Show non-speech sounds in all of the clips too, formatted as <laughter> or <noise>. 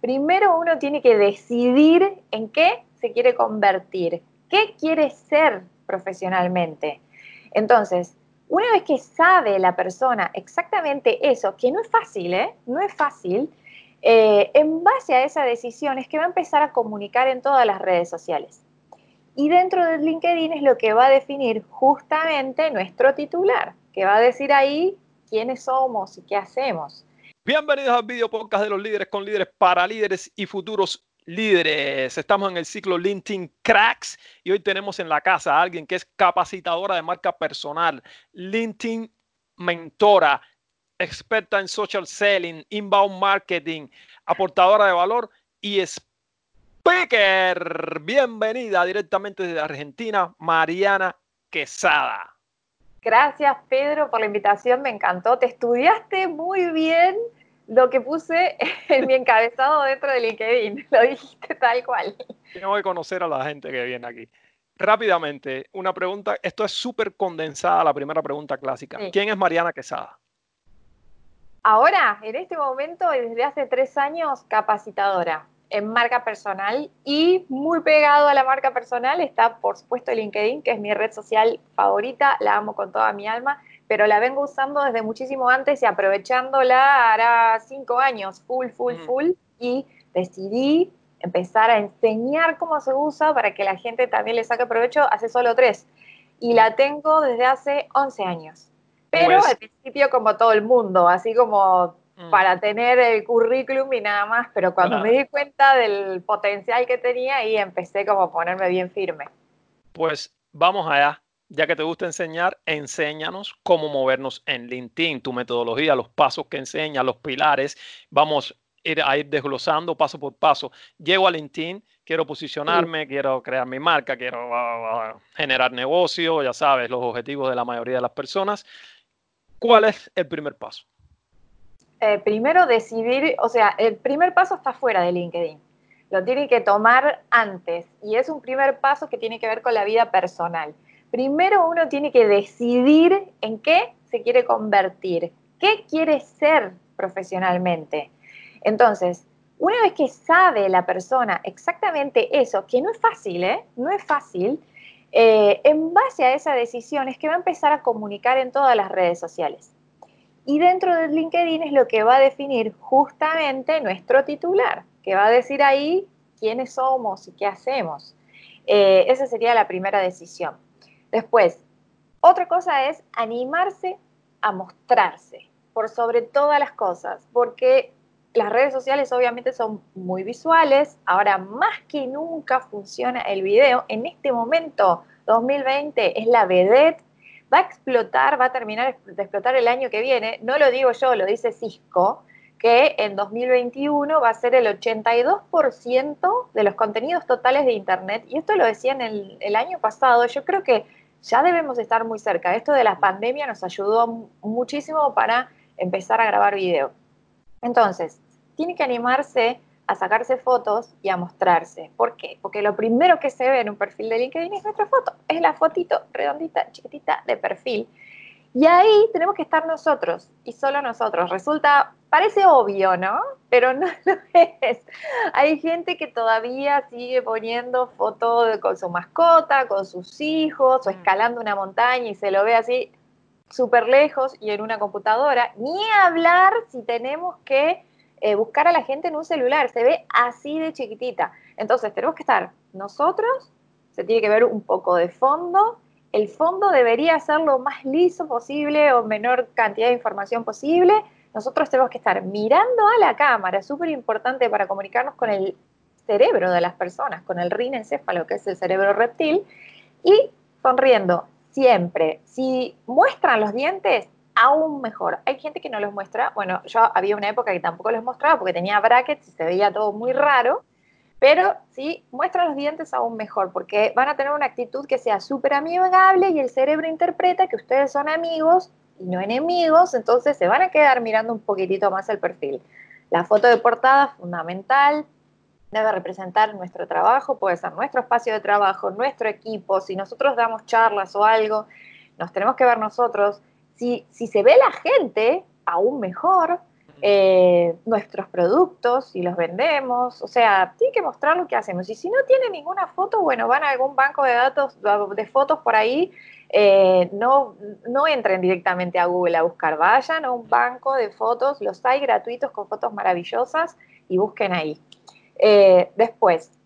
primero uno tiene que decidir en qué se quiere convertir, qué quiere ser profesionalmente. Entonces, una vez que sabe la persona exactamente eso, que no es fácil, ¿eh? No es fácil, eh, en base a esa decisión es que va a empezar a comunicar en todas las redes sociales. Y dentro del LinkedIn es lo que va a definir justamente nuestro titular, que va a decir ahí quiénes somos y qué hacemos. Bienvenidos al video podcast de los líderes con líderes para líderes y futuros líderes. Estamos en el ciclo LinkedIn Cracks y hoy tenemos en la casa a alguien que es capacitadora de marca personal, LinkedIn mentora, experta en social selling, inbound marketing, aportadora de valor y speaker. Bienvenida directamente desde Argentina, Mariana Quesada. Gracias, Pedro, por la invitación. Me encantó. Te estudiaste muy bien lo que puse <laughs> en mi encabezado dentro de LinkedIn. <laughs> Lo dijiste tal cual. Tengo que conocer a la gente que viene aquí. Rápidamente, una pregunta. Esto es súper condensada, la primera pregunta clásica. ¿Quién es Mariana Quesada? Ahora, en este momento, desde hace tres años, capacitadora en marca personal y muy pegado a la marca personal está, por supuesto, LinkedIn, que es mi red social favorita, la amo con toda mi alma, pero la vengo usando desde muchísimo antes y aprovechándola hará cinco años, full, full, full, y decidí empezar a enseñar cómo se usa para que la gente también le saque provecho hace solo tres. Y la tengo desde hace 11 años. Pero pues al principio como todo el mundo, así como mm. para tener el currículum y nada más, pero cuando me di cuenta del potencial que tenía, ahí empecé como a ponerme bien firme. Pues vamos allá. Ya que te gusta enseñar, enséñanos cómo movernos en LinkedIn, tu metodología, los pasos que enseña, los pilares. Vamos a ir desglosando paso por paso. Llego a LinkedIn, quiero posicionarme, quiero crear mi marca, quiero uh, uh, generar negocio, ya sabes, los objetivos de la mayoría de las personas. ¿Cuál es el primer paso? Eh, primero decidir, o sea, el primer paso está fuera de LinkedIn. Lo tiene que tomar antes y es un primer paso que tiene que ver con la vida personal. Primero uno tiene que decidir en qué se quiere convertir, qué quiere ser profesionalmente. Entonces, una vez que sabe la persona exactamente eso, que no es fácil, ¿eh? No es fácil, eh, en base a esa decisión es que va a empezar a comunicar en todas las redes sociales. Y dentro del LinkedIn es lo que va a definir justamente nuestro titular, que va a decir ahí quiénes somos y qué hacemos. Eh, esa sería la primera decisión. Después, otra cosa es animarse a mostrarse por sobre todas las cosas, porque las redes sociales obviamente son muy visuales, ahora más que nunca funciona el video. En este momento, 2020, es la vedette, va a explotar, va a terminar de explotar el año que viene. No lo digo yo, lo dice Cisco, que en 2021 va a ser el 82% de los contenidos totales de Internet. Y esto lo decían el, el año pasado. Yo creo que ya debemos estar muy cerca. Esto de la pandemia nos ayudó muchísimo para empezar a grabar video. Entonces, tiene que animarse a sacarse fotos y a mostrarse. ¿Por qué? Porque lo primero que se ve en un perfil de LinkedIn es nuestra foto, es la fotito redondita, chiquitita de perfil. Y ahí tenemos que estar nosotros y solo nosotros. Resulta, parece obvio, ¿no? Pero no <laughs> lo es. Hay gente que todavía sigue poniendo fotos con su mascota, con sus hijos, o mm. escalando una montaña y se lo ve así súper lejos y en una computadora. Ni hablar si tenemos que eh, buscar a la gente en un celular, se ve así de chiquitita. Entonces tenemos que estar nosotros, se tiene que ver un poco de fondo, el fondo debería ser lo más liso posible o menor cantidad de información posible. Nosotros tenemos que estar mirando a la cámara, súper importante para comunicarnos con el cerebro de las personas, con el rinencéfalo, que es el cerebro reptil, y sonriendo siempre. Si muestran los dientes, aún mejor. Hay gente que no los muestra. Bueno, yo había una época que tampoco los mostraba porque tenía brackets y se veía todo muy raro. Pero sí, muestra los dientes aún mejor porque van a tener una actitud que sea súper amigable y el cerebro interpreta que ustedes son amigos y no enemigos, entonces se van a quedar mirando un poquitito más el perfil. La foto de portada fundamental, debe representar nuestro trabajo, puede ser nuestro espacio de trabajo, nuestro equipo, si nosotros damos charlas o algo, nos tenemos que ver nosotros si, se ve la gente, aún mejor. eh, nuestros productos y los vendemos, o sea, tiene que mostrar lo que hacemos. Y si no tiene ninguna foto, bueno, van a algún banco de datos, de fotos por ahí, eh, no, no entren directamente a Google a buscar, vayan a un banco de fotos, los hay gratuitos con fotos maravillosas y busquen ahí. Eh, después,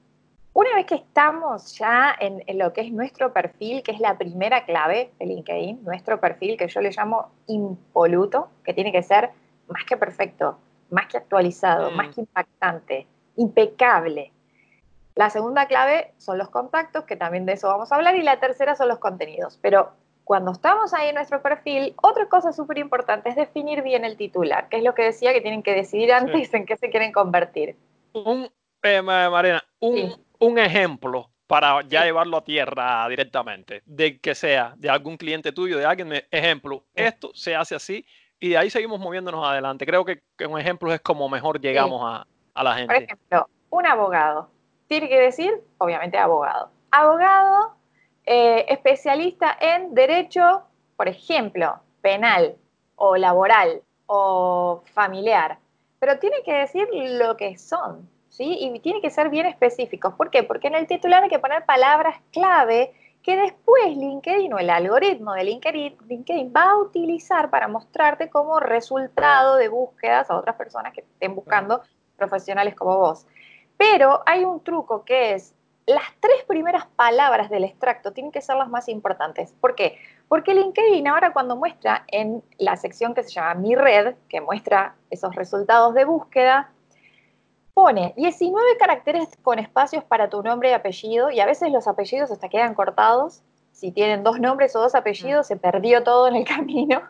una vez que estamos ya en, en, lo que es nuestro perfil, que es la primera clave de LinkedIn, nuestro perfil que yo le llamo impoluto, que tiene que ser más que perfecto, más que actualizado, más mm. que impactante, impecable. La segunda clave son los contactos, que también de eso vamos a hablar, y la tercera son los contenidos. Pero cuando estamos ahí en nuestro perfil, otra cosa súper importante es definir bien el titular, que es lo que decía que tienen que decidir antes en qué se quieren convertir. Un, eh, Marina, un, ejemplo para ya llevarlo a tierra directamente, de que sea de algún cliente tuyo, de alguien, ejemplo, esto se hace así y de ahí seguimos moviéndonos adelante. Creo que, un ejemplo es como mejor llegamos a, la gente. Por ejemplo, un abogado. Tiene que decir, obviamente, abogado. Abogado eh, especialista en derecho, por ejemplo, penal o laboral o familiar. Pero tiene que decir lo que son, ¿sí? Y tiene que ser bien específicos. ¿Por qué? Porque en el titular hay que poner palabras clave que después LinkedIn o el algoritmo de LinkedIn, va a utilizar para mostrarte como resultado de búsquedas a otras personas que estén buscando profesionales como vos. Pero hay un truco que es las tres primeras palabras del extracto tienen que ser las más importantes. ¿Por qué? Porque LinkedIn ahora cuando muestra en la sección que se llama Mi Red, que muestra esos resultados de búsqueda, pone 19 caracteres con espacios para tu nombre y apellido, y a veces los apellidos hasta quedan cortados. Si tienen dos nombres o dos apellidos, se perdió todo en el <laughs> camino.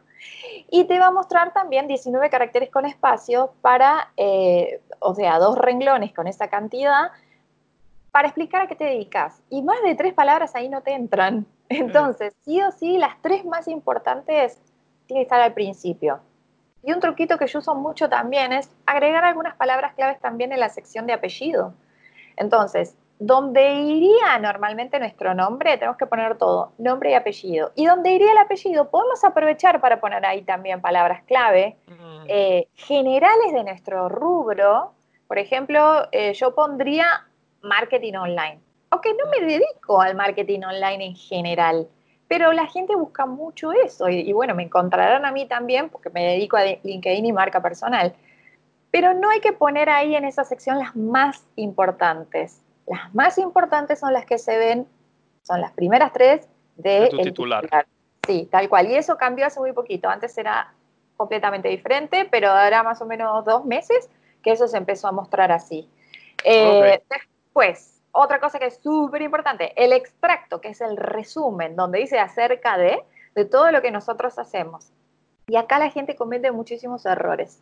Y te va a mostrar también 19 caracteres con espacio para, eh, o sea, dos renglones con esa cantidad, para explicar a qué te dedicas. Y más de tres palabras ahí no te entran. Entonces, sí o sí, las tres más importantes tienen que estar al principio. Y un truquito que yo uso mucho también es agregar algunas palabras claves también en la sección de apellido. Entonces, donde iría normalmente nuestro nombre, tenemos que poner todo, nombre y apellido. Y donde iría el apellido, podemos aprovechar para poner ahí también palabras clave mm. eh, generales de nuestro rubro. Por ejemplo, eh, yo pondría marketing online. Aunque no me dedico al marketing online en general, pero la gente busca mucho eso y, bueno, me encontrarán a mí también porque me dedico a LinkedIn y marca personal. Pero no hay que poner ahí en esa sección las más importantes. Las más importantes son las que se ven, son las primeras tres de, titular. Sí, tal cual. Y eso cambió hace muy poquito. Antes era completamente diferente, pero ahora más o menos dos meses que eso se empezó a mostrar así. Eh, después, otra cosa que es súper importante, el extracto, que es el resumen, donde dice acerca de, de todo lo que nosotros hacemos. Y acá la gente comete muchísimos errores.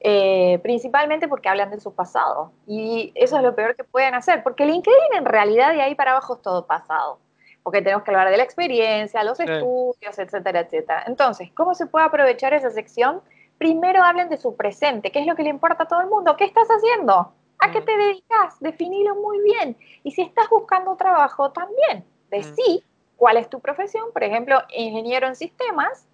Eh, principalmente porque hablan de su pasado. Y eso es lo peor que pueden hacer, porque LinkedIn en realidad de ahí para abajo es todo pasado, porque tenemos que hablar de la experiencia, los estudios, etcétera, etcétera. Entonces, ¿cómo se puede aprovechar esa sección? Primero hablen de su presente, qué es lo que le importa a todo el mundo, qué estás haciendo, ¿A qué te dedicas? Definilo muy bien. Y si estás buscando trabajo, también decí cuál es tu profesión, por ejemplo, ingeniero en sistemas,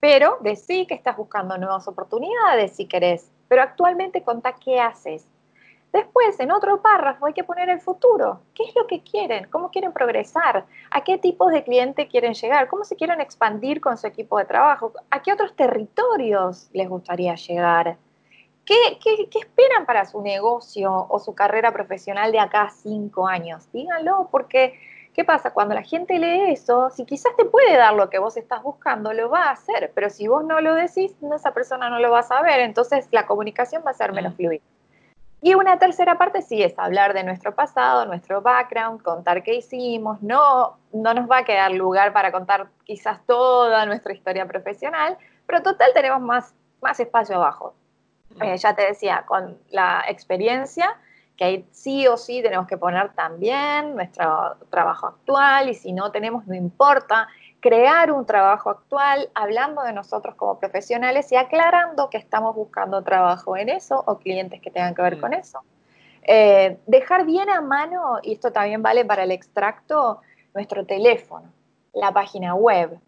pero decí que estás buscando nuevas oportunidades si querés, pero actualmente contá qué haces. Después, en otro párrafo, hay que poner el futuro. ¿Qué es lo que quieren? ¿Cómo quieren progresar? ¿A qué tipos de cliente quieren llegar? ¿Cómo se quieren expandir con su equipo de trabajo? ¿A qué otros territorios les gustaría llegar? ¿Qué, esperan para su negocio o su carrera profesional de acá a cinco años? Díganlo, porque ¿qué pasa? Cuando la gente lee eso, si quizás te puede dar lo que vos estás buscando, lo va a hacer, pero si vos no lo decís, esa persona no lo va a saber, entonces la comunicación va a ser menos mm. fluida. Y una tercera parte sí es hablar de nuestro pasado, nuestro background, contar qué hicimos. No, no nos va a quedar lugar para contar quizás toda nuestra historia profesional, pero total tenemos más, más espacio abajo. Eh, ya te decía, con la experiencia, que ahí sí o sí tenemos que poner también nuestro trabajo actual y si no tenemos, no importa, crear un trabajo actual hablando de nosotros como profesionales y aclarando que estamos buscando trabajo en eso o clientes que tengan que ver mm. con eso. Eh, dejar bien a mano, y esto también vale para el extracto, nuestro teléfono, la página web,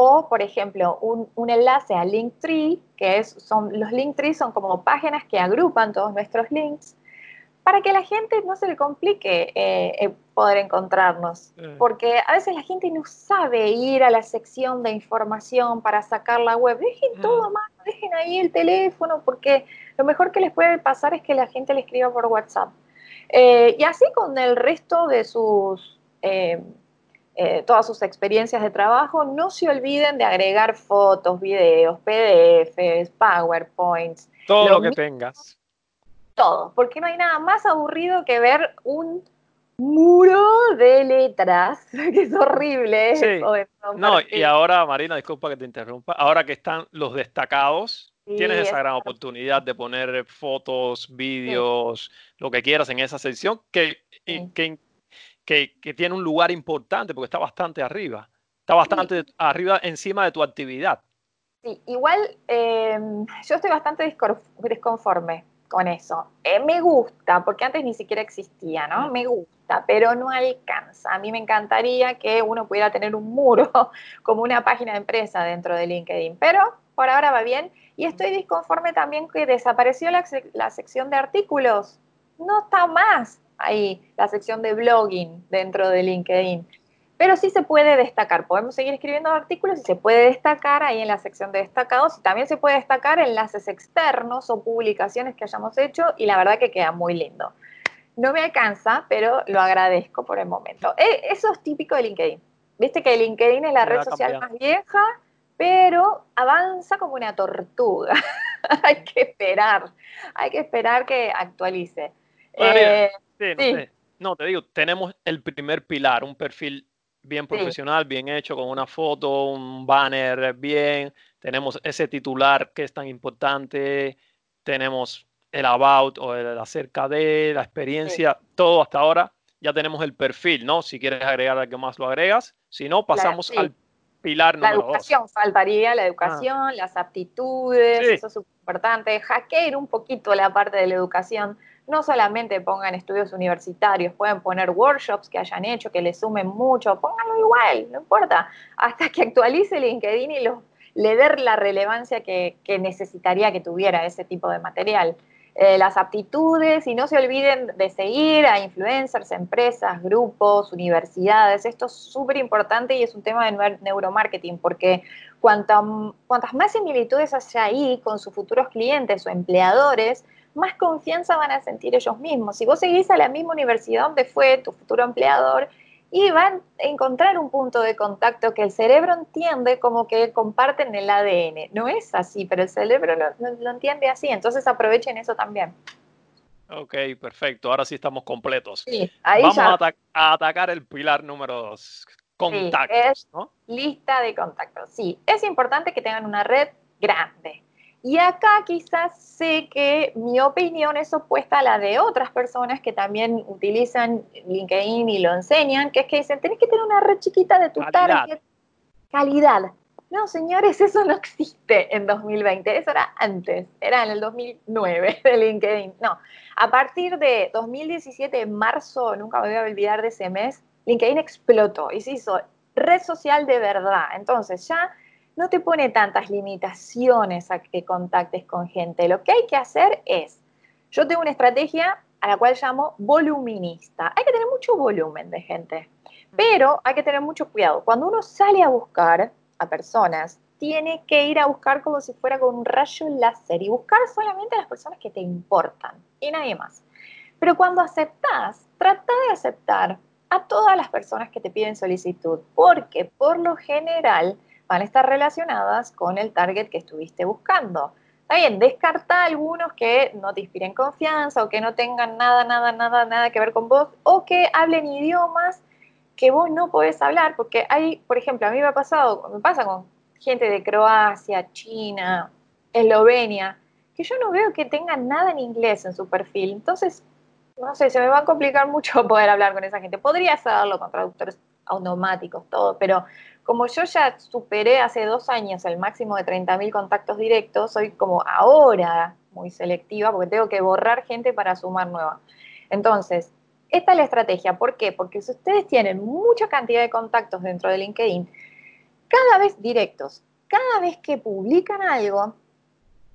O, por ejemplo, un, enlace a Linktree, que es, son, los Linktree son como páginas que agrupan todos nuestros links para que la gente no se le complique eh, eh, poder encontrarnos. Porque a veces la gente no sabe ir a la sección de información para sacar la web. Dejen todo más, dejen ahí el teléfono, porque lo mejor que les puede pasar es que la gente le escriba por WhatsApp. Eh, y así con el resto de sus, todas sus experiencias de trabajo, no se olviden de agregar fotos, videos, PDFs, PowerPoints. Todo lo que tengas todo, porque no hay nada más aburrido que ver un muro de letras, <laughs> que es horrible. Sí. no, y ahora, Marina, disculpa que te interrumpa, ahora que están los destacados, tienes esa gran oportunidad de poner fotos, vídeos, lo que quieras en esa sección, que, que, que, tiene un lugar importante porque está bastante arriba, está bastante arriba encima de tu actividad. Sí, igual eh, yo estoy bastante disconforme con eso. Eh, me gusta, porque antes ni siquiera existía, ¿no? Me gusta, pero no alcanza. A mí me encantaría que uno pudiera tener un muro <laughs> como una página de empresa dentro de LinkedIn, pero por ahora va bien. Y estoy disconforme también que desapareció la, la sección de artículos. No está más ahí la sección de blogging dentro de LinkedIn pero sí se puede destacar. Podemos seguir escribiendo artículos y se puede destacar ahí en la sección de destacados y también se puede destacar enlaces externos o publicaciones que hayamos hecho y la verdad que queda muy lindo. No me alcanza, pero lo agradezco por el momento. E, eso es típico de LinkedIn. Viste que LinkedIn es la red social más vieja, pero avanza como una tortuga. <laughs> hay que esperar, hay que esperar que actualice. Eh, sí, no te digo, tenemos el primer pilar, un perfil bien profesional, bien hecho, con una foto, un banner bien. Tenemos ese titular que es tan importante. Tenemos el about o el acerca de la experiencia, todo hasta ahora. Ya tenemos el perfil, ¿no? Si quieres agregar algo más, lo agregas. Si no, pasamos al pilar La educación, faltaría la ah. educación, las aptitudes, eso es importante. Hackear un poquito la parte de la educación no solamente pongan estudios universitarios, pueden poner workshops que hayan hecho, que le sumen mucho, pónganlo igual, no importa, hasta que actualice LinkedIn y le dé la relevancia que, necesitaría que tuviera ese tipo de material. Eh, las aptitudes y no se olviden de seguir a influencers, empresas, grupos, universidades. Esto es súper importante y es un tema de neuromarketing porque cuantas más similitudes haya ahí con sus futuros clientes o empleadores, más confianza van a sentir ellos mismos. Si vos seguís a la misma universidad donde fue tu futuro empleador, y van a encontrar un punto de contacto que el cerebro entiende como que comparten el ADN. No es así, pero el cerebro lo, entiende así, entonces aprovechen eso también. Ok, perfecto. Ahora sí estamos completos. Vamos A, atacar el pilar número dos, contactos. Lista de contactos. Sí, es importante que tengan una red grande. Y acá quizás sé que mi opinión es opuesta a la de otras personas que también utilizan LinkedIn y lo enseñan, que es que dicen, tenés que tener una red chiquita de tu Calidad. target. Calidad. No, señores, eso no existe en 2020, eso era antes, era en el 2009 de LinkedIn. No, a partir de 2017, en marzo, nunca me voy a olvidar de ese mes, LinkedIn explotó y se hizo red social de verdad. Entonces ya no te pone tantas limitaciones a que contactes con gente. Lo que hay que hacer es, yo tengo una estrategia a la cual llamo voluminista. Hay que tener mucho volumen de gente, pero hay que tener mucho cuidado. Cuando uno sale a buscar a personas, tiene que ir a buscar como si fuera con un rayo láser y buscar solamente a las personas que te importan y nadie más. Pero cuando aceptas, trata de aceptar a todas las personas que te piden solicitud, porque por lo general van a estar relacionadas con el target que estuviste buscando. Está bien, descarta algunos que no te inspiren confianza o que no tengan nada, nada, nada, nada que ver con vos o que hablen idiomas que vos no podés hablar, porque hay, por ejemplo, a mí me ha pasado, me pasa con gente de Croacia, China, Eslovenia, que yo no veo que tengan nada en inglés en su perfil. Entonces, no sé, se me va a complicar mucho <laughs> poder hablar con esa gente. Podría hacerlo con traductores automáticos, todo, pero como yo ya superé hace dos años el máximo de 30.000 contactos directos, soy como ahora muy selectiva porque tengo que borrar gente para sumar nueva. Entonces, esta es la estrategia. ¿Por qué? Porque si ustedes tienen mucha cantidad de contactos dentro de LinkedIn, cada vez directos, cada vez que publican algo,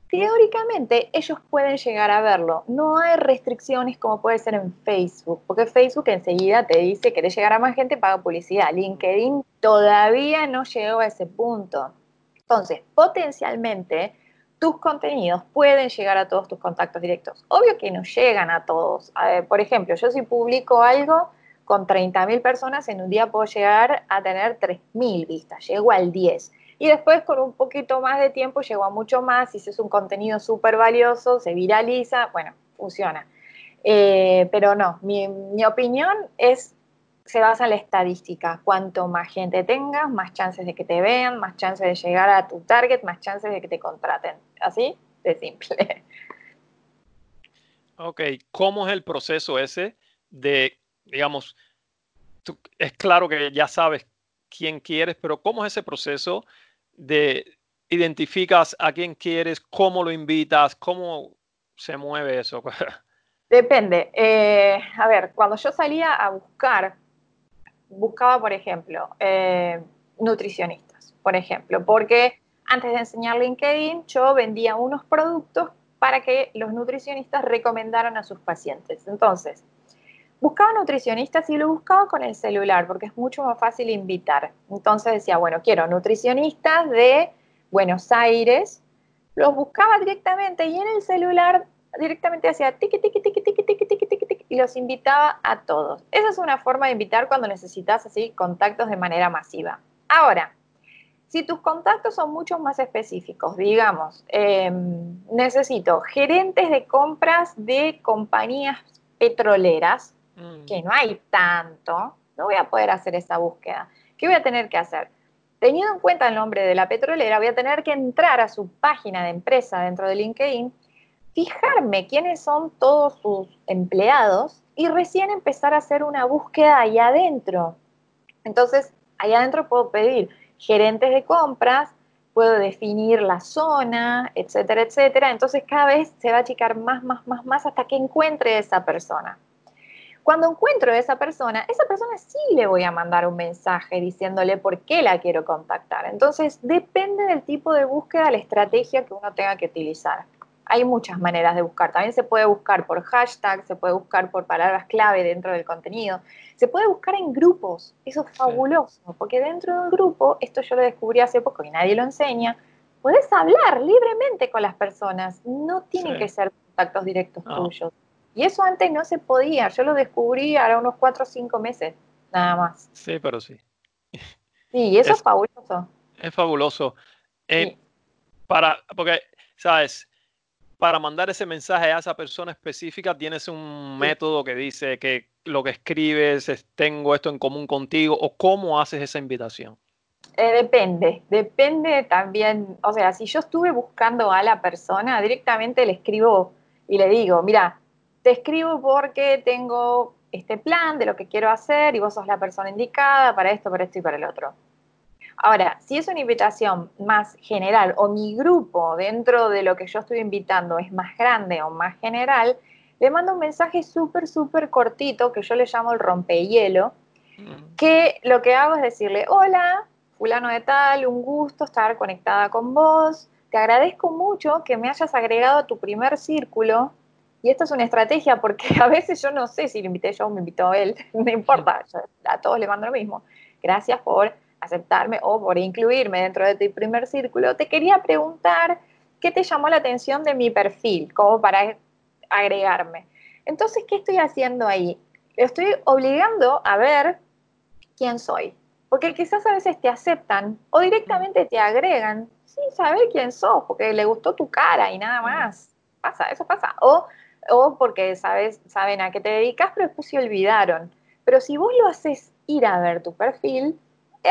teóricamente ellos pueden llegar a verlo. No hay restricciones como puede ser en Facebook, porque Facebook enseguida te dice que querés llegar a más gente, paga publicidad. LinkedIn todavía no llegó a ese punto. Entonces, potencialmente, tus contenidos pueden llegar a todos tus contactos directos. Obvio que no llegan a todos. por ejemplo, yo si publico algo con 30.000 personas, en un día puedo llegar a tener 3.000 vistas, llego al 10 y después con un poquito más de tiempo llegó a mucho más, y si es un contenido súper valioso, se viraliza, bueno, funciona. Eh, pero no, mi, opinión es, se basa en la estadística. Cuanto más gente tengas, más chances de que te vean, más chances de llegar a tu target, más chances de que te contraten. Así de simple. Ok, ¿cómo es el proceso ese de, digamos, es claro que ya sabes quién quieres, pero ¿cómo es ese proceso de identificas a quién quieres, cómo lo invitas, cómo se mueve eso? <laughs> Depende. Eh, a ver, cuando yo salía a buscar, buscaba, por ejemplo, eh, nutricionistas, por ejemplo, porque antes de enseñar LinkedIn, yo vendía unos productos para que los nutricionistas recomendaran a sus pacientes. Entonces, buscaba nutricionistas y lo buscaba con el celular porque es mucho más fácil invitar. Entonces decía, bueno, quiero nutricionistas de Buenos Aires. Los buscaba directamente y en el celular directamente hacía tiqui, tiqui, tiqui, tiqui, tiqui, tiqui, tiqui, tiqui, y los invitaba a todos. Esa es una forma de invitar cuando necesitas así contactos de manera masiva. Ahora, si tus contactos son mucho más específicos, digamos, necesito gerentes de compras de compañías petroleras, Mm. que no hay tanto, no voy a poder hacer esa búsqueda. ¿Qué voy a tener que hacer? Teniendo en cuenta el nombre de la petrolera, voy a tener que entrar a su página de empresa dentro de LinkedIn, fijarme quiénes son todos sus empleados y recién empezar a hacer una búsqueda ahí adentro. Entonces, ahí adentro puedo pedir gerentes de compras, puedo definir la zona, etcétera, etcétera. Entonces, cada vez se va a achicar más, más, más, más hasta que encuentre esa persona. Cuando encuentro a esa persona, esa persona sí le voy a mandar un mensaje diciéndole por qué la quiero contactar. Entonces, depende del tipo de búsqueda, la estrategia que uno tenga que utilizar. Hay muchas maneras de buscar. También se puede buscar por hashtag, se puede buscar por palabras clave dentro del contenido. Se puede buscar en grupos. Eso es fabuloso, porque dentro del grupo, esto yo lo descubrí hace poco y nadie lo enseña, puedes hablar libremente con las personas. No tienen que ser contactos directos tuyos. Y eso antes no se podía. Yo lo descubrí ahora unos cuatro o cinco meses, nada más. Sí, pero sí. Sí, y eso es, fabuloso. Es fabuloso. Eh, para, porque, ¿sabes? Para mandar ese mensaje a esa persona específica, tienes un método que dice que lo que escribes es tengo esto en común contigo, o cómo haces esa invitación. Eh, depende, depende también, o sea, si yo estuve buscando a la persona, directamente le escribo y le digo, mira, te escribo porque tengo este plan de lo que quiero hacer y vos sos la persona indicada para esto, para esto y para el otro. Ahora, si es una invitación más general o mi grupo dentro de lo que yo estoy invitando es más grande o más general, le mando un mensaje súper, súper cortito que yo le llamo el rompehielo, mm. que lo que hago es decirle, hola, fulano de tal, un gusto estar conectada con vos, te agradezco mucho que me hayas agregado a tu primer círculo y esto es una estrategia porque <laughs> a veces yo no sé si lo invité yo o me invitó él, <laughs> no importa, a todos le mando lo mismo. Gracias por aceptarme o por incluirme dentro de tu primer círculo. Te quería preguntar qué te llamó la atención de mi perfil, como para agregarme. Entonces, ¿qué estoy haciendo ahí? Estoy obligando a ver quién soy. Porque quizás a veces te aceptan o directamente te agregan sin saber quién sos, porque le gustó tu cara y nada más. Pasa, eso pasa. O o porque sabes, saben a qué te dedicas, pero después se olvidaron. Pero si vos lo haces ir a ver tu perfil, eh,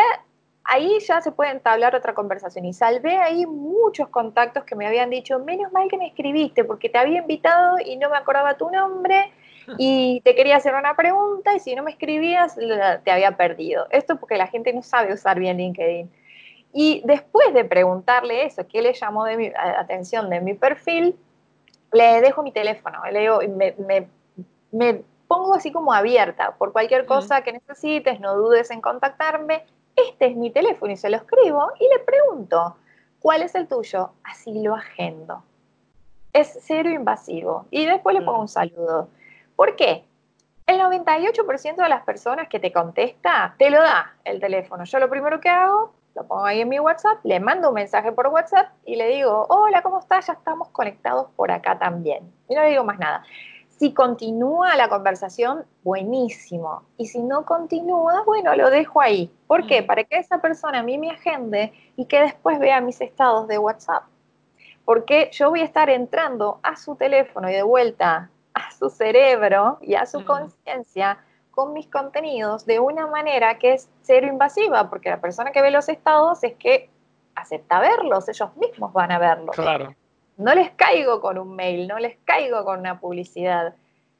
ahí ya se puede entablar otra conversación. Y salvé ahí muchos contactos que me habían dicho, menos mal que me escribiste, porque te había invitado y no me acordaba tu nombre y te quería hacer una pregunta y si no me escribías te había perdido. Esto porque la gente no sabe usar bien LinkedIn. Y después de preguntarle eso, ¿qué le llamó de mi atención de mi perfil? Le dejo mi teléfono, le digo, me, me, pongo así como abierta por cualquier cosa que necesites, no dudes en contactarme, este es mi teléfono y se lo escribo y le pregunto, ¿cuál es el tuyo? Así lo agendo. Es cero invasivo. Y después le pongo un saludo. ¿Por qué? El 98% de las personas que te contesta te lo da el teléfono. Yo lo primero que hago, lo pongo ahí en mi WhatsApp, le mando un mensaje por WhatsApp y le digo, hola, ¿cómo estás? Ya estamos conectados por acá también. Y no le digo más nada. Si continúa la conversación, buenísimo. Y si no continúa, bueno, lo dejo ahí. ¿Por qué? Para que esa persona a mí me agende y que después vea mis estados de WhatsApp. Porque yo voy a estar entrando a su teléfono y de vuelta a su cerebro y a su conciencia con mis contenidos de una manera que es cero invasiva, porque la persona que ve los estados es que acepta verlos, ellos mismos van a verlos. Claro no les caigo con un mail, no les caigo con una publicidad.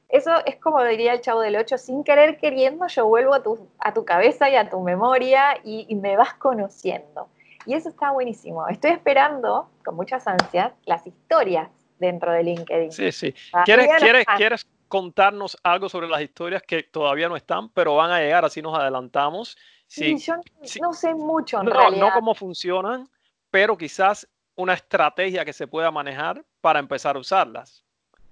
Eso es como diría el chavo del 8, sin querer queriendo yo vuelvo a tu, a tu cabeza y a tu memoria y, me vas conociendo. Y eso está buenísimo. Estoy esperando con muchas ansias las historias dentro de LinkedIn. Sí, sí. ¿Quieres, ¿quieres, ¿Quieres contarnos algo sobre las historias que todavía no están, pero van a llegar, así nos adelantamos? Sí, yo no sé mucho en no, realidad. No cómo funcionan, pero quizás una estrategia que se pueda manejar para empezar a usarlas.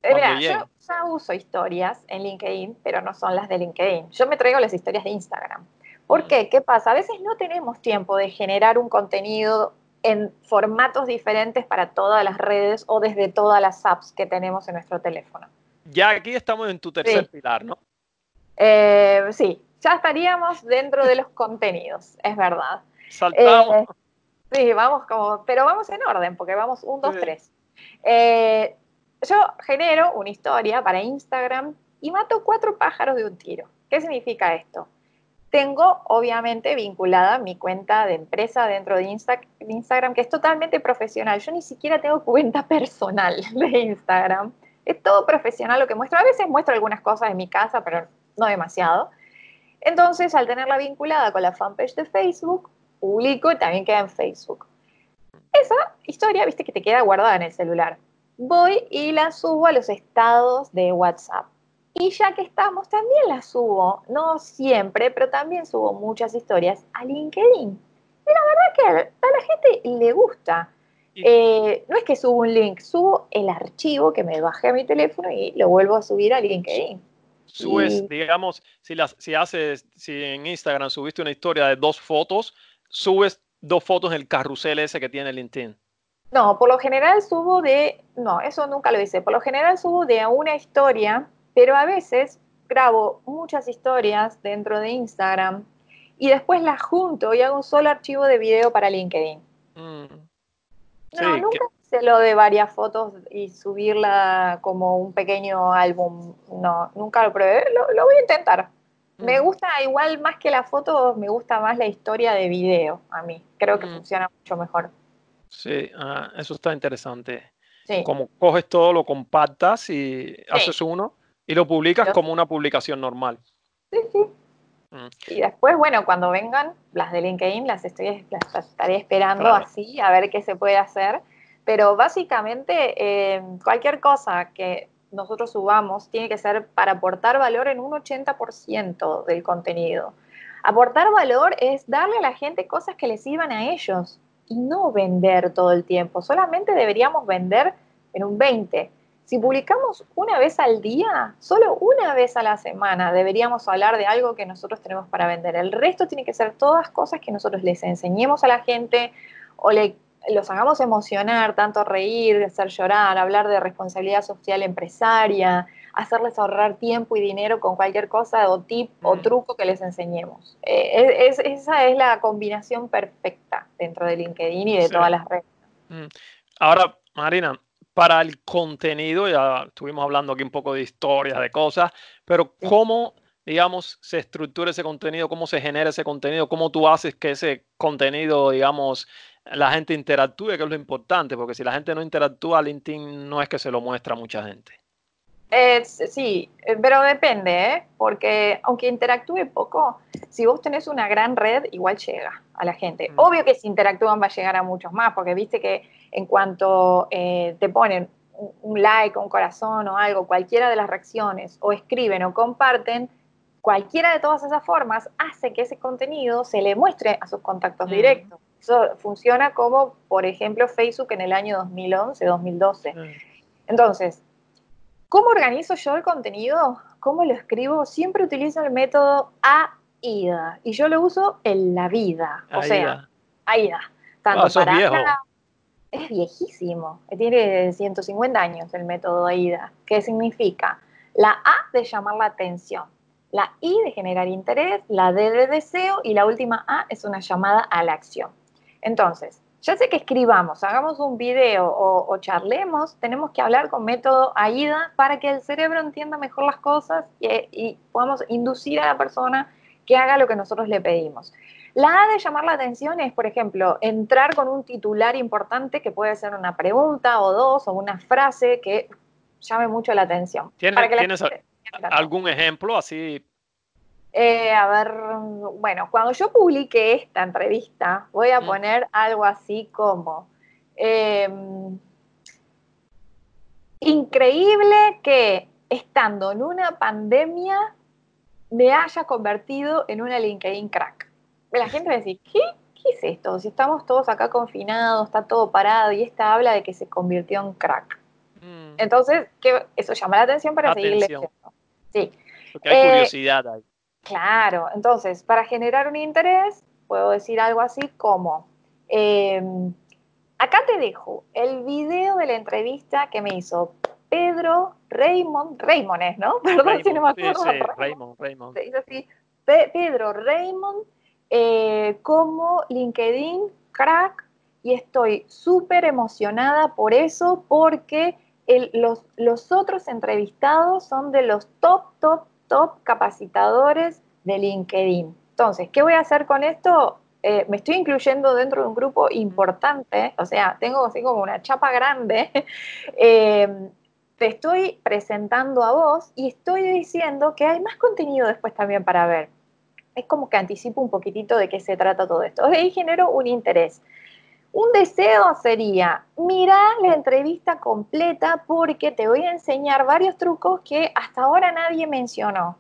Mira, yo ya uso historias en LinkedIn, pero no son las de LinkedIn. Yo me traigo las historias de Instagram. ¿Por mm. qué? ¿Qué pasa? A veces no tenemos tiempo de generar un contenido en formatos diferentes para todas las redes o desde todas las apps que tenemos en nuestro teléfono. Ya aquí estamos en tu tercer pilar, ¿no? Eh, sí, ya estaríamos dentro de los contenidos, es verdad. Saltamos. Eh, Sí, vamos como, pero vamos en orden, porque vamos un, dos, tres. Eh, yo genero una historia para Instagram y mato cuatro pájaros de un tiro. ¿Qué significa esto? Tengo, obviamente, vinculada mi cuenta de empresa dentro de, Instagram, que es totalmente profesional. Yo ni siquiera tengo <laughs> cuenta personal de Instagram. Es todo profesional lo que muestro. A veces muestro algunas cosas de mi casa, pero no demasiado. Entonces, al tenerla vinculada con la fanpage de Facebook, publico y también queda en Facebook. Esa historia, viste que te queda guardada en el celular. Voy y la subo a los estados de WhatsApp. Y ya que estamos, también la subo, no siempre, pero también subo muchas historias a LinkedIn. Y la verdad que a la gente le gusta. Eh, no es que subo un link, subo el archivo que me bajé a mi teléfono y lo vuelvo a subir a LinkedIn. Subes, digamos, si, las, si haces, si en Instagram subiste una historia de dos fotos, subes dos fotos en el carrusel ese que tiene LinkedIn? No, por lo general subo de, no, eso nunca lo hice, por lo general subo de una historia, pero a veces grabo muchas historias dentro de Instagram y después las junto y hago un solo archivo de video para LinkedIn. Mm. No, nunca hice lo de varias fotos y subirla como un pequeño álbum. No, nunca lo probé. lo voy a intentar. Me mm. gusta igual más que la foto, me gusta más la historia de video a mí. Creo que mm. funciona mucho mejor. Sí, ah, eso está interesante. Como coges todo, lo compactas y haces uno y lo publicas como una publicación normal. Sí, sí. Mm. Y después, bueno, cuando vengan las de LinkedIn, las, estoy, las estaré esperando así, a ver qué se puede hacer. Pero básicamente, eh, cualquier cosa que nosotros subamos tiene que ser para aportar valor en un 80% del contenido. Aportar valor es darle a la gente cosas que les sirvan a ellos y no vender todo el tiempo. Solamente deberíamos vender en un 20%. Si publicamos una vez al día, solo una vez a la semana, deberíamos hablar de algo que nosotros tenemos para vender. El resto tiene que ser todas cosas que nosotros les enseñemos a la gente o le los hagamos emocionar, tanto reír, hacer llorar, hablar de responsabilidad social empresaria, hacerles ahorrar tiempo y dinero con cualquier cosa o tip o mm. truco que les enseñemos. Eh, esa es la combinación perfecta dentro de LinkedIn y de todas las redes. Mm. Ahora, Marina, para el contenido, ya estuvimos hablando aquí un poco de historias, de cosas, pero ¿cómo, digamos, se estructura ese contenido? ¿Cómo se genera ese contenido? ¿Cómo tú haces que ese contenido, digamos, la gente interactúe, que es lo importante, porque si la gente no interactúa, LinkedIn no es que se lo muestra a mucha gente. Sí, eh, pero depende, ¿eh? porque aunque interactúe poco, si vos tenés una gran red, igual llega a la gente. Mm. Obvio que si interactúan va a llegar a muchos más, porque viste que en cuanto eh, te ponen un like, un corazón o algo, cualquiera de las reacciones, o escriben o comparten, cualquiera de todas esas formas hace que ese contenido se le muestre a sus contactos mm. directos. Eso funciona como, por ejemplo, Facebook en el año 2011, 2012. Mm. Entonces, ¿cómo organizo yo el contenido? ¿Cómo lo escribo? Siempre utilizo el método AIDA y yo lo uso en la vida. O sea, AIDA. Tanto ah, para viejo. es viejísimo. Tiene 150 años el método AIDA. ¿Qué significa? La A de llamar la atención la I de generar interés, la D de deseo y la última A es una llamada a la acción. Entonces, ya sé que escribamos, hagamos un video o, charlemos, tenemos que hablar con método AIDA para que el cerebro entienda mejor las cosas y, y podamos inducir a la persona que haga lo que nosotros le pedimos. La A de llamar la atención es, por ejemplo, entrar con un titular importante que puede ser una pregunta o dos o una frase que llame mucho la atención. ¿Tienes, ¿Algún ejemplo así? Eh, a ver, bueno, cuando yo publique esta entrevista, voy a mm. poner algo así como, em, increíble que estando en una pandemia me haya convertido en una LinkedIn crack. La gente va a decir, ¿qué? ¿Qué es esto? Si estamos todos acá confinados, está todo parado y esta habla de que se convirtió en crack. Mm. Entonces, eso llama la atención para seguir leyendo. Sí. Porque hay eh, curiosidad ahí. Claro, entonces, para generar un interés, puedo decir algo así como, em, acá te dejo el video de la entrevista que me hizo Pedro Raymond, Raymond es, ¿no? <laughs> Perdón si no me acuerdo. Sí, Raymond, Raymond. Se dice así, Pedro Raymond eh, como LinkedIn crack y estoy súper emocionada por eso porque los, los otros entrevistados son de los top, top, top capacitadores de LinkedIn. Entonces, ¿qué voy a hacer con esto? Eh, me estoy incluyendo dentro de un grupo importante, o sea, tengo así como una chapa grande. <laughs> Eh, te estoy presentando a vos y estoy diciendo que hay más contenido después también para ver. Es como que anticipo un poquitito de qué se trata todo esto. De ahí genero un interés. Un deseo sería, mira la entrevista completa porque te voy a enseñar varios trucos que hasta ahora nadie mencionó.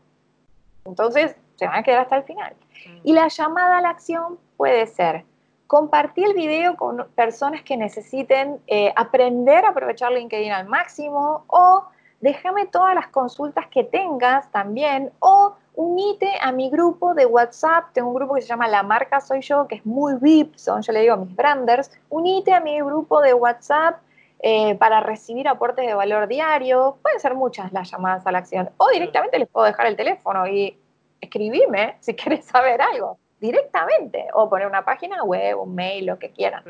Entonces, se van a quedar hasta el final. Y la llamada a la acción puede ser compartir el video con personas que necesiten eh, aprender a aprovechar LinkedIn al máximo o déjame todas las consultas que tengas también o unite a mi grupo de WhatsApp, tengo un grupo que se llama La Marca Soy Yo, que es muy VIP, son, yo le digo a mis branders, unite a mi grupo de WhatsApp eh, para recibir aportes de valor diario, pueden ser muchas las llamadas a la acción, o directamente les puedo dejar el teléfono y escribirme <laughs> si quieres saber algo, directamente, o poner una página web, un mail, lo que quieran.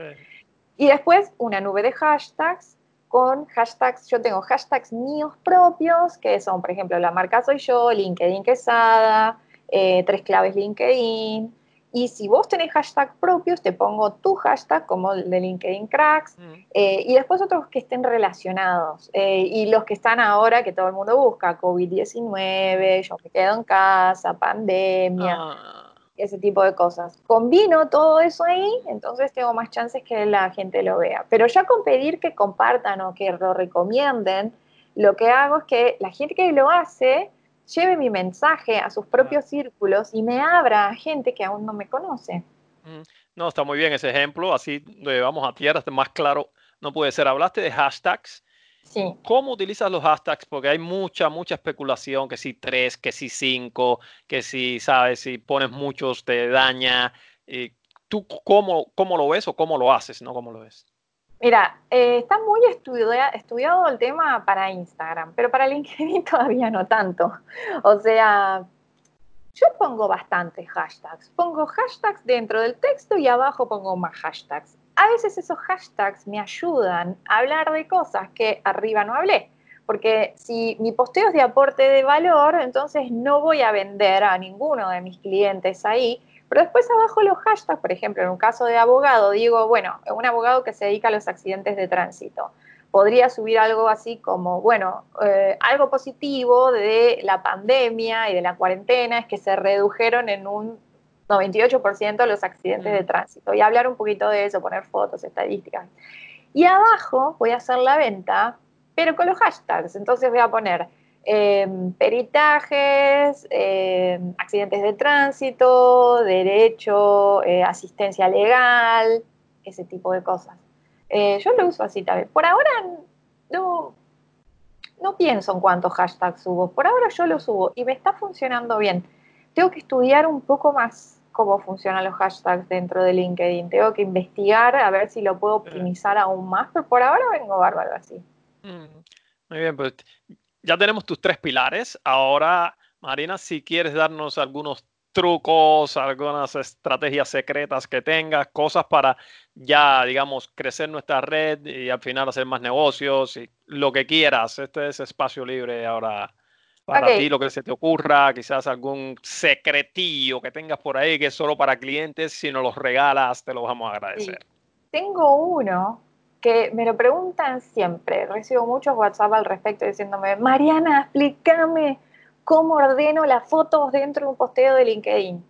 Y después una nube de hashtags con hashtags, yo tengo hashtags míos propios, que son, por ejemplo, la marca soy yo, LinkedIn Quesada, eh, tres claves LinkedIn. Y si vos tenés hashtags propios, te pongo tu hashtag como el de LinkedIn Cracks mm. eh, y después otros que estén relacionados. Eh, y los que están ahora, que todo el mundo busca, COVID-19, yo me quedo en casa, pandemia. Ah ese tipo de cosas. Combino todo eso ahí, entonces tengo más chances que la gente lo vea. Pero ya con pedir que compartan o que lo recomienden, lo que hago es que la gente que lo hace lleve mi mensaje a sus propios círculos y me abra a gente que aún no me conoce. Mm, no, está muy bien ese ejemplo, así vamos a tierra, más claro no puede ser. Hablaste de hashtags ¿Cómo utilizas los hashtags? Porque hay mucha, mucha especulación, que si tres, que si cinco, que si, sabes, si pones muchos te daña. ¿Tú cómo, cómo lo ves o cómo lo haces? ¿No cómo lo ves? Mira, eh, está muy estudiado el tema para Instagram, pero para LinkedIn <laughs> todavía no tanto. O sea, yo pongo bastantes hashtags. Pongo hashtags dentro del texto y abajo pongo más hashtags a veces esos hashtags me ayudan a hablar de cosas que arriba no hablé. Porque si mi posteo es de aporte de valor, entonces no voy a vender a ninguno de mis clientes ahí. Pero después abajo los hashtags, por ejemplo, en un caso de abogado, digo, bueno, un abogado que se dedica a los accidentes de tránsito. Podría subir algo así como, bueno, eh, algo positivo de la pandemia y de la cuarentena es que se redujeron en un 98% de los accidentes de tránsito. Y hablar un poquito de eso, poner fotos, estadísticas. Y abajo voy a hacer la venta, pero con los hashtags. Entonces voy a poner em, peritajes, em, accidentes de tránsito, derecho, eh, asistencia legal, ese tipo de cosas. Eh, yo lo uso así también. Por ahora no, no pienso en cuántos hashtags subo. Por ahora yo lo subo y me está funcionando bien. Tengo que estudiar un poco más cómo funcionan los hashtags dentro de LinkedIn. Tengo que investigar a ver si lo puedo optimizar aún más, pero por ahora vengo bárbaro así. Mm, muy bien, pues ya tenemos tus tres pilares. Ahora, Marina, si quieres darnos algunos trucos, algunas estrategias secretas que tengas, cosas para ya, digamos, crecer nuestra red y al final hacer más negocios y lo que quieras. Este es espacio libre ahora para ti, lo que se te ocurra, quizás algún secretillo que tengas por ahí que es solo para clientes, si nos los regalas, te lo vamos a agradecer. Tengo uno que me lo preguntan siempre, recibo muchos WhatsApp al respecto diciéndome, Mariana, explícame cómo ordeno las fotos dentro de un posteo de LinkedIn.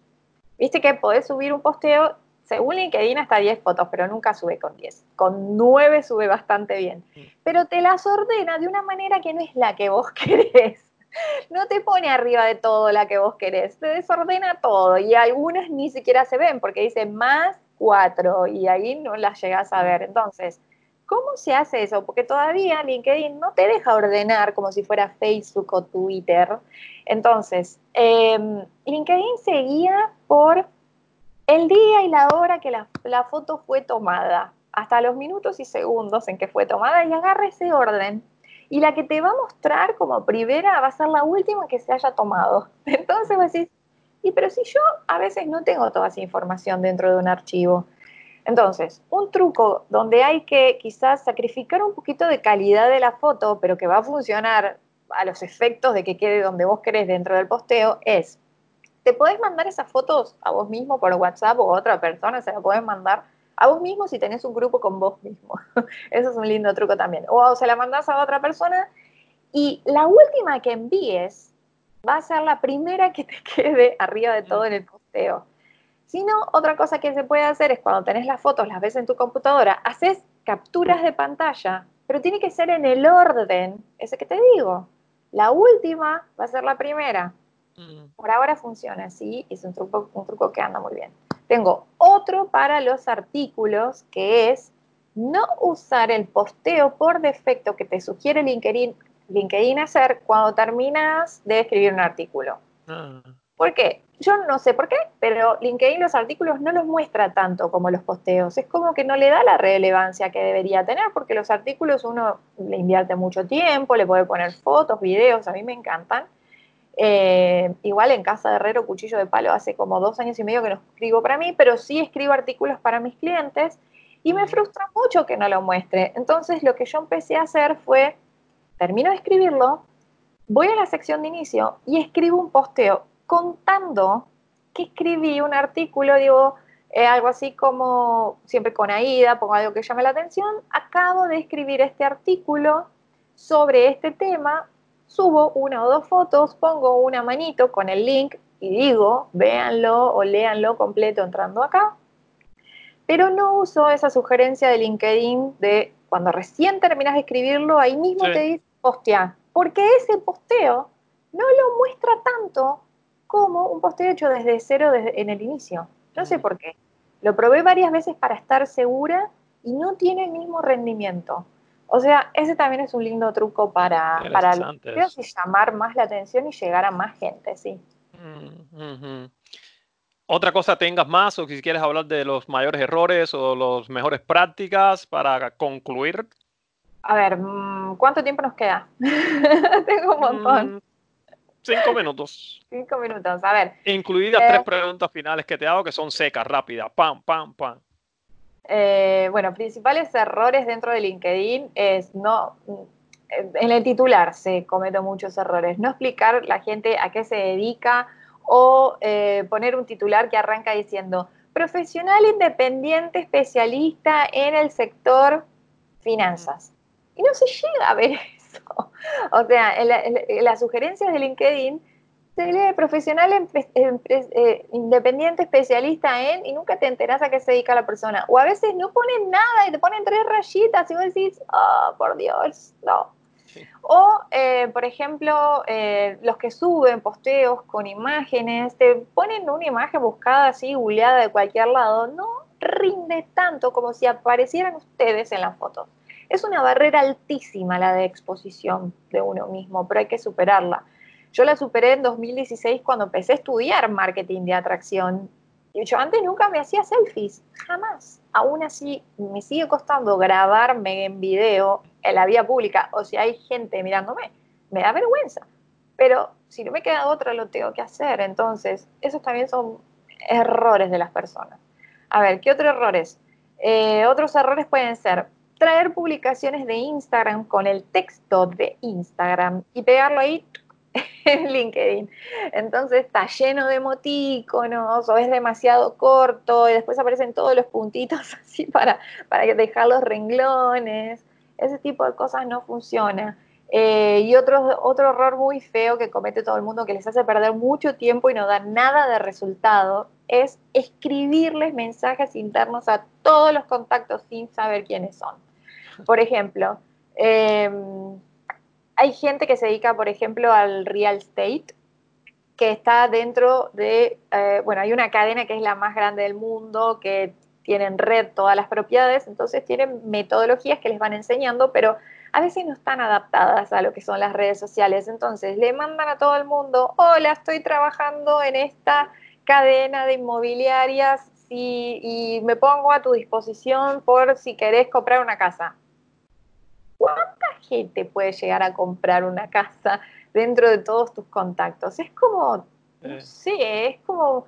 Viste que podés subir un posteo, según LinkedIn hasta 10 fotos, pero nunca sube con 10. Con 9 sube bastante bien. Pero te las ordena de una manera que no es la que vos <laughs> querés. <laughs> No te pone arriba de todo la que vos querés, te desordena todo y algunas ni siquiera se ven porque dice más 4 y ahí no las llegas a ver. Entonces, ¿Cómo se hace eso? Porque todavía LinkedIn no te deja ordenar como si fuera Facebook o Twitter. Entonces, em, LinkedIn se guía por el día y la hora que la, la, foto fue tomada, hasta los minutos y segundos en que fue tomada y agarra ese orden. Y la que te va a mostrar como primera va a ser la última que se haya tomado. <laughs> Entonces vos decís, y pero si yo a veces no tengo toda esa información dentro de un archivo. Entonces, un truco donde hay que quizás sacrificar un poquito de calidad de la foto, pero que va a funcionar a los efectos de que quede donde vos querés dentro del posteo, es, te podés mandar esas fotos a vos mismo por WhatsApp o a otra persona, se la podés mandar a vos mismo si tenés un grupo con vos mismo. <laughs> Eso es un lindo truco también. O se la mandás a otra persona y la última que envíes va a ser la primera que te <laughs> quede arriba de todo en el posteo. Si no, otra cosa que se puede hacer es cuando tenés las fotos, las ves en tu computadora, haces capturas de pantalla, pero tiene que ser en el orden, ese que te digo. La última va a ser la primera. Mm. Por ahora funciona así, es un truco, un truco que anda muy bien. Tengo otro para los artículos que es no usar el posteo por defecto que te sugiere LinkedIn, LinkedIn hacer cuando terminas de escribir un artículo. Ah. ¿Por qué? Yo no sé por qué, pero LinkedIn los artículos no los muestra tanto como los posteos. Es como que no le da la relevancia que debería tener, porque los artículos uno le invierte mucho tiempo, le puede poner fotos, videos, a mí me encantan. Eh, igual en Casa de Herrero, Cuchillo de Palo, hace como dos años y medio que no escribo para mí, pero sí escribo artículos para mis clientes y me frustra mucho que no lo muestre. Entonces lo que yo empecé a hacer fue, termino de escribirlo, voy a la sección de inicio y escribo un posteo contando que escribí un artículo, digo, eh, algo así como, siempre con AIDA, pongo algo que llame la atención, acabo de escribir este artículo sobre este tema, subo una o dos fotos, pongo una manito con el link y digo, véanlo o léanlo completo entrando acá, pero no uso esa sugerencia de LinkedIn de cuando recién terminas de escribirlo, ahí mismo te dice postea, porque ese posteo no lo muestra tanto como un posteo hecho desde cero desde, en el inicio. No sé por qué. Lo probé varias veces para estar segura y no tiene el mismo rendimiento. O sea, ese también es un lindo truco para, para los y llamar más la atención y llegar a más gente, sí. Mm, Otra cosa tengas más o si quieres hablar de los mayores errores o las mejores prácticas para concluir. A ver, mm, ¿cuánto tiempo nos queda? <laughs> Tengo un montón. Mm, Cinco minutos. Cinco minutos, a ver. Incluidas tres eh, preguntas finales que te hago que son secas, rápidas. Pam, pam, pam. Eh, bueno, principales errores dentro de LinkedIn es no. En el titular se cometen muchos errores. No explicar la gente a qué se dedica o eh, poner un titular que arranca diciendo profesional independiente especialista en el sector finanzas. Y no se llega a ver <laughs> O sea, en, las sugerencias de LinkedIn profesional eh, independiente especialista en y nunca te enteras a qué se dedica la persona. O a veces no ponen nada y te ponen tres rayitas y vos decís, oh, por Dios, no. O, eh, por ejemplo, eh, los que suben posteos con imágenes, te ponen una imagen buscada así, googleada de cualquier lado, no rinde tanto como si aparecieran ustedes en la foto. Es una barrera altísima la de exposición de uno mismo, pero hay que superarla. Yo la superé en 2016 cuando empecé a estudiar marketing de atracción. Yo antes nunca me hacía selfies, jamás. Aún así, me sigue costando grabarme en video en la vía pública o si hay gente mirándome, me da vergüenza. Pero si no me queda otra, lo tengo que hacer. Entonces, esos también son errores de las personas. A ver, ¿qué otros errores? Eh, otros errores pueden ser traer publicaciones de Instagram con el texto de Instagram y pegarlo ahí <laughs> en LinkedIn. Entonces está lleno de emoticonos o es demasiado corto y después aparecen todos los puntitos <laughs> así para, para dejar los renglones. Ese tipo de cosas no funciona. Eh, y otro, otro error muy feo que comete todo el mundo que les hace perder mucho tiempo y no da nada de resultado es escribirles mensajes internos a todos los contactos sin saber quiénes son. Por ejemplo, eh, hay gente que se dedica, por ejemplo, al real estate, que está dentro de, eh, bueno, hay una cadena que es la más grande del mundo, que tienen red todas las propiedades, entonces tienen metodologías que les van enseñando, pero a veces no están adaptadas a lo que son las redes sociales. Entonces le mandan a todo el mundo, hola, estoy trabajando en esta cadena de inmobiliarias y me pongo a tu disposición por si querés comprar una casa. ¿cuánta gente puede llegar a comprar una casa dentro de todos tus contactos? Es como, no sé, es como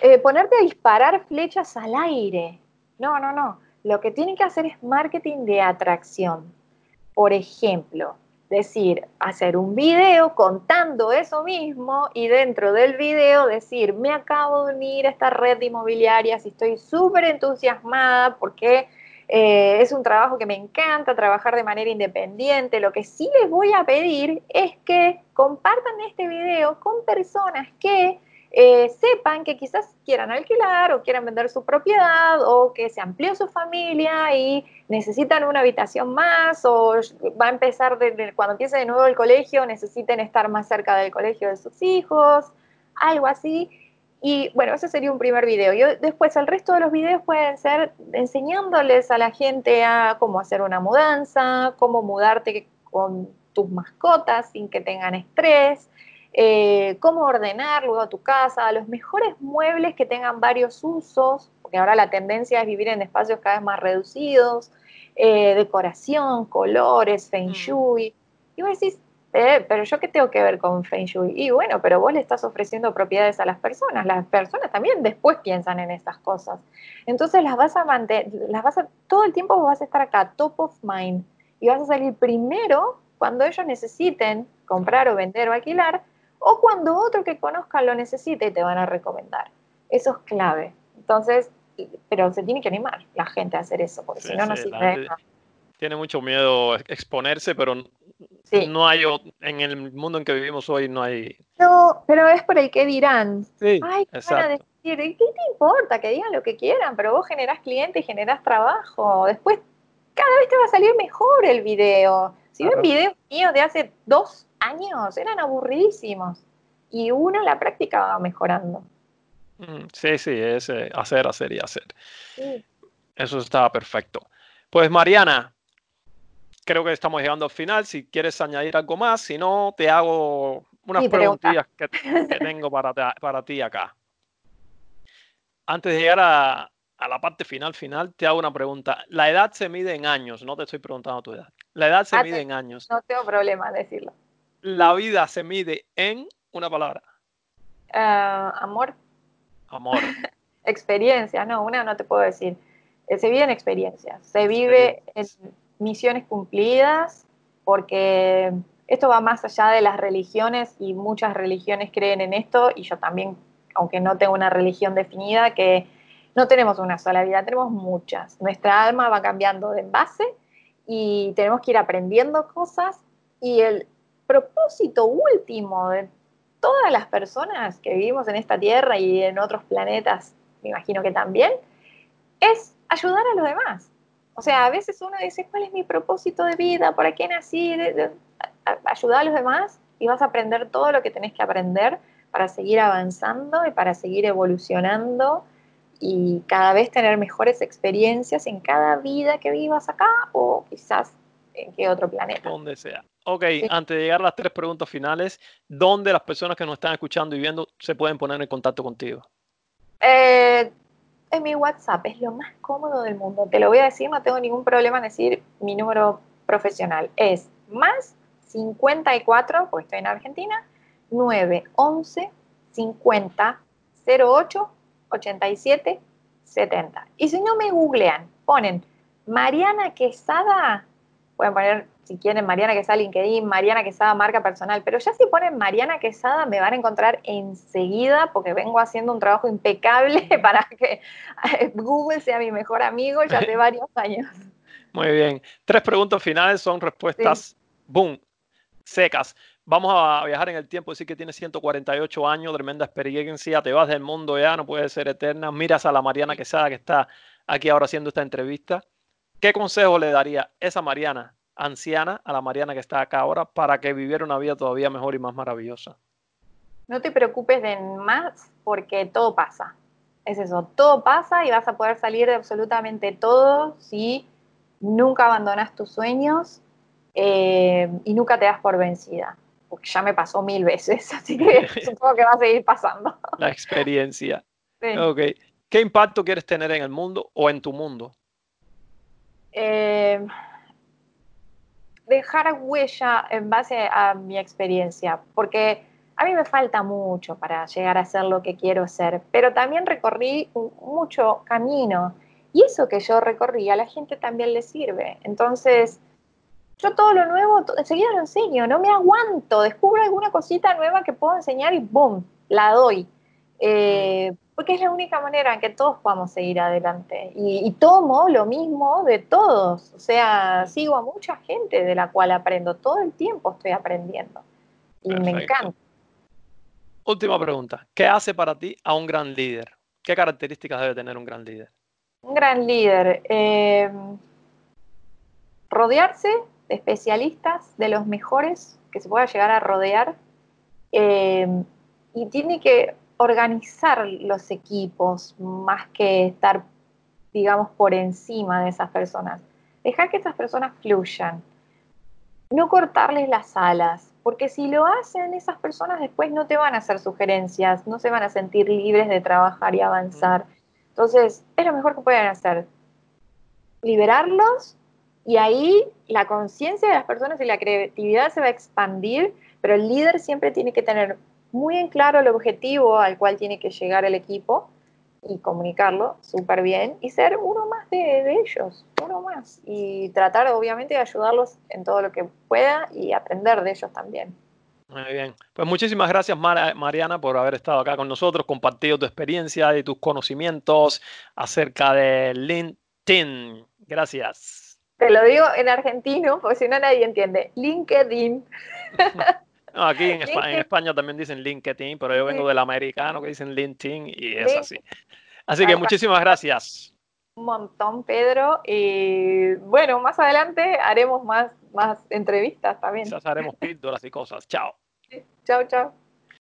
eh, ponerte a disparar flechas al aire. No, no, no. Lo que tiene que hacer es marketing de atracción. Por ejemplo, decir, hacer un video contando eso mismo y dentro del video decir, me acabo de unir a esta red de inmobiliarias y estoy súper entusiasmada porque eh, es un trabajo que me encanta, trabajar de manera independiente. Lo que sí les voy a pedir es que compartan este video con personas que eh, sepan que quizás quieran alquilar o quieran vender su propiedad o que se amplió su familia y necesitan una habitación más o va a empezar cuando empiece de nuevo el colegio, necesiten estar más cerca del colegio de sus hijos, algo así. Y bueno, ese sería un primer video. Yo, después, el resto de los videos pueden ser enseñándoles a la gente a cómo hacer una mudanza, cómo mudarte con tus mascotas sin que tengan estrés, eh, cómo ordenar luego tu casa, los mejores muebles que tengan varios usos, porque ahora la tendencia es vivir en espacios cada vez más reducidos, eh, decoración, colores, feng mm. shui. Y vos decís, eh, pero yo qué tengo que ver con Feng Shui. Y bueno, pero vos le estás ofreciendo propiedades a las personas. Las personas también después piensan en estas cosas. Entonces las vas a mantener, las vas a, todo el tiempo vas a estar acá, top of mind. Y vas a salir primero cuando ellos necesiten comprar o vender o alquilar, o cuando otro que conozcan lo necesite y te van a recomendar. Eso es clave. Entonces, pero se tiene que animar la gente a hacer eso, porque si no, no sirve. Tiene mucho miedo exponerse, pero no hay, en el mundo en que vivimos hoy no hay... No, pero es por el que dirán. Sí, Ay, ¿qué van a decir? ¿Qué te importa? Que digan lo que quieran, pero vos generás clientes y generás trabajo. Después, cada vez te va a salir mejor el video. Si ven videos míos de hace dos años, eran aburridísimos. Y uno la práctica va mejorando. Mm, sí, sí, es hacer, hacer y hacer. Eso está perfecto. Pues Mariana, creo que estamos llegando al final. Si quieres añadir algo más, si no, te hago unas preguntillas que, <laughs> tengo para, para ti acá. Antes de llegar a, la parte final, final, te hago una pregunta. La edad se mide en años, no te estoy preguntando tu edad. La edad se ah, mide en años. No tengo problema en decirlo. La vida se mide en una palabra. Ah, amor. Amor. <laughs> Experiencia, no, una no te puedo decir. Eh, se vive en experiencias. Se vive en misiones cumplidas, porque esto va más allá de las religiones y muchas religiones creen en esto y yo también, aunque no tengo una religión definida, que no tenemos una sola vida, tenemos muchas. Nuestra alma va cambiando de base y tenemos que ir aprendiendo cosas y el propósito último de todas las personas que vivimos en esta tierra y en otros planetas, me imagino que también, es ayudar a los demás. O sea, a veces uno dice, ¿cuál es mi propósito de vida? ¿Para qué nací? Ayudar a los demás y vas a aprender todo lo que tenés que aprender para seguir avanzando y para seguir evolucionando y cada vez tener mejores experiencias en cada vida que vivas acá o quizás en qué otro planeta. Donde sea. Ok, antes de llegar a las tres preguntas finales, ¿dónde las personas que nos están escuchando y viendo se pueden poner en contacto contigo? Eh, en mi WhatsApp, es lo más cómodo del mundo. Te lo voy a decir, no tengo ningún problema en decir mi número profesional. Es más 54, pues estoy en Argentina, 911 50 08 87 70. Y si no me googlean, ponen Mariana Quesada, pueden poner si quieren Mariana Quesada LinkedIn, Mariana Quesada marca personal, pero ya si ponen Mariana Quesada me van a encontrar enseguida porque vengo haciendo un trabajo impecable <laughs> para que Google sea mi mejor amigo ya hace <laughs> varios años. Muy bien. Tres preguntas finales son respuestas, boom, secas. Vamos a viajar en el tiempo, decir que tienes 148 años, tremenda experiencia, te vas del mundo ya, no puedes ser eterna. Miras a la Mariana Quesada que está aquí ahora haciendo esta entrevista. ¿Qué consejo le daría esa Mariana anciana a la Mariana que está acá ahora para que viviera una vida todavía mejor y más maravillosa? No te preocupes de más porque todo pasa. Es eso, todo pasa y vas a poder salir de absolutamente todo si nunca abandonas tus sueños eh, y nunca te das por vencida. Porque ya me pasó mil veces, <laughs> así que <laughs> supongo que va a seguir pasando. La experiencia. ¿Qué impacto quieres tener en el mundo o en tu mundo? Eh, dejar huella en base a mi experiencia, porque a mí me falta mucho para llegar a ser lo que quiero ser, pero también recorrí mucho camino y eso que yo recorrí a la gente también le sirve. Entonces, yo todo lo nuevo enseguida lo enseño, no me aguanto, descubro alguna cosita nueva que puedo enseñar y ¡boom! La doy. Eh, porque es la única manera en que todos podamos seguir adelante. Y, tomo lo mismo de todos, o sea, sigo a mucha gente de la cual aprendo, todo el tiempo estoy aprendiendo. Y me encanta. Última pregunta, ¿qué hace para ti a un gran líder? ¿Qué características debe tener un gran líder? Un gran líder, eh, rodearse de especialistas, de los mejores que se pueda llegar a rodear, eh, y tiene que organizar los equipos más que estar, digamos, por encima de esas personas. Dejar que esas personas fluyan. No cortarles las alas, porque si lo hacen, esas personas después no te van a hacer sugerencias, no se van a sentir libres de trabajar y avanzar. Entonces, es lo mejor que pueden hacer. Liberarlos y ahí la conciencia de las personas y la creatividad se va a expandir, pero el líder siempre tiene que tener muy en claro el objetivo al cual tiene que llegar el equipo y comunicarlo súper bien y ser uno más de, ellos, uno más. Y tratar obviamente de ayudarlos en todo lo que pueda y aprender de ellos también. Muy bien. Pues muchísimas gracias, Mariana, por haber estado acá con nosotros, compartido tu experiencia y tus conocimientos acerca de LinkedIn. Gracias. Te lo digo en argentino, porque si no nadie entiende. LinkedIn. <laughs> aquí en España, también dicen LinkedIn, pero yo vengo del americano que dicen LinkedIn y es así. Así que muchísimas gracias. Un montón, Pedro. Y bueno, más adelante haremos más, más entrevistas también. Quizás haremos píldoras y cosas. Chao. Chao, chao.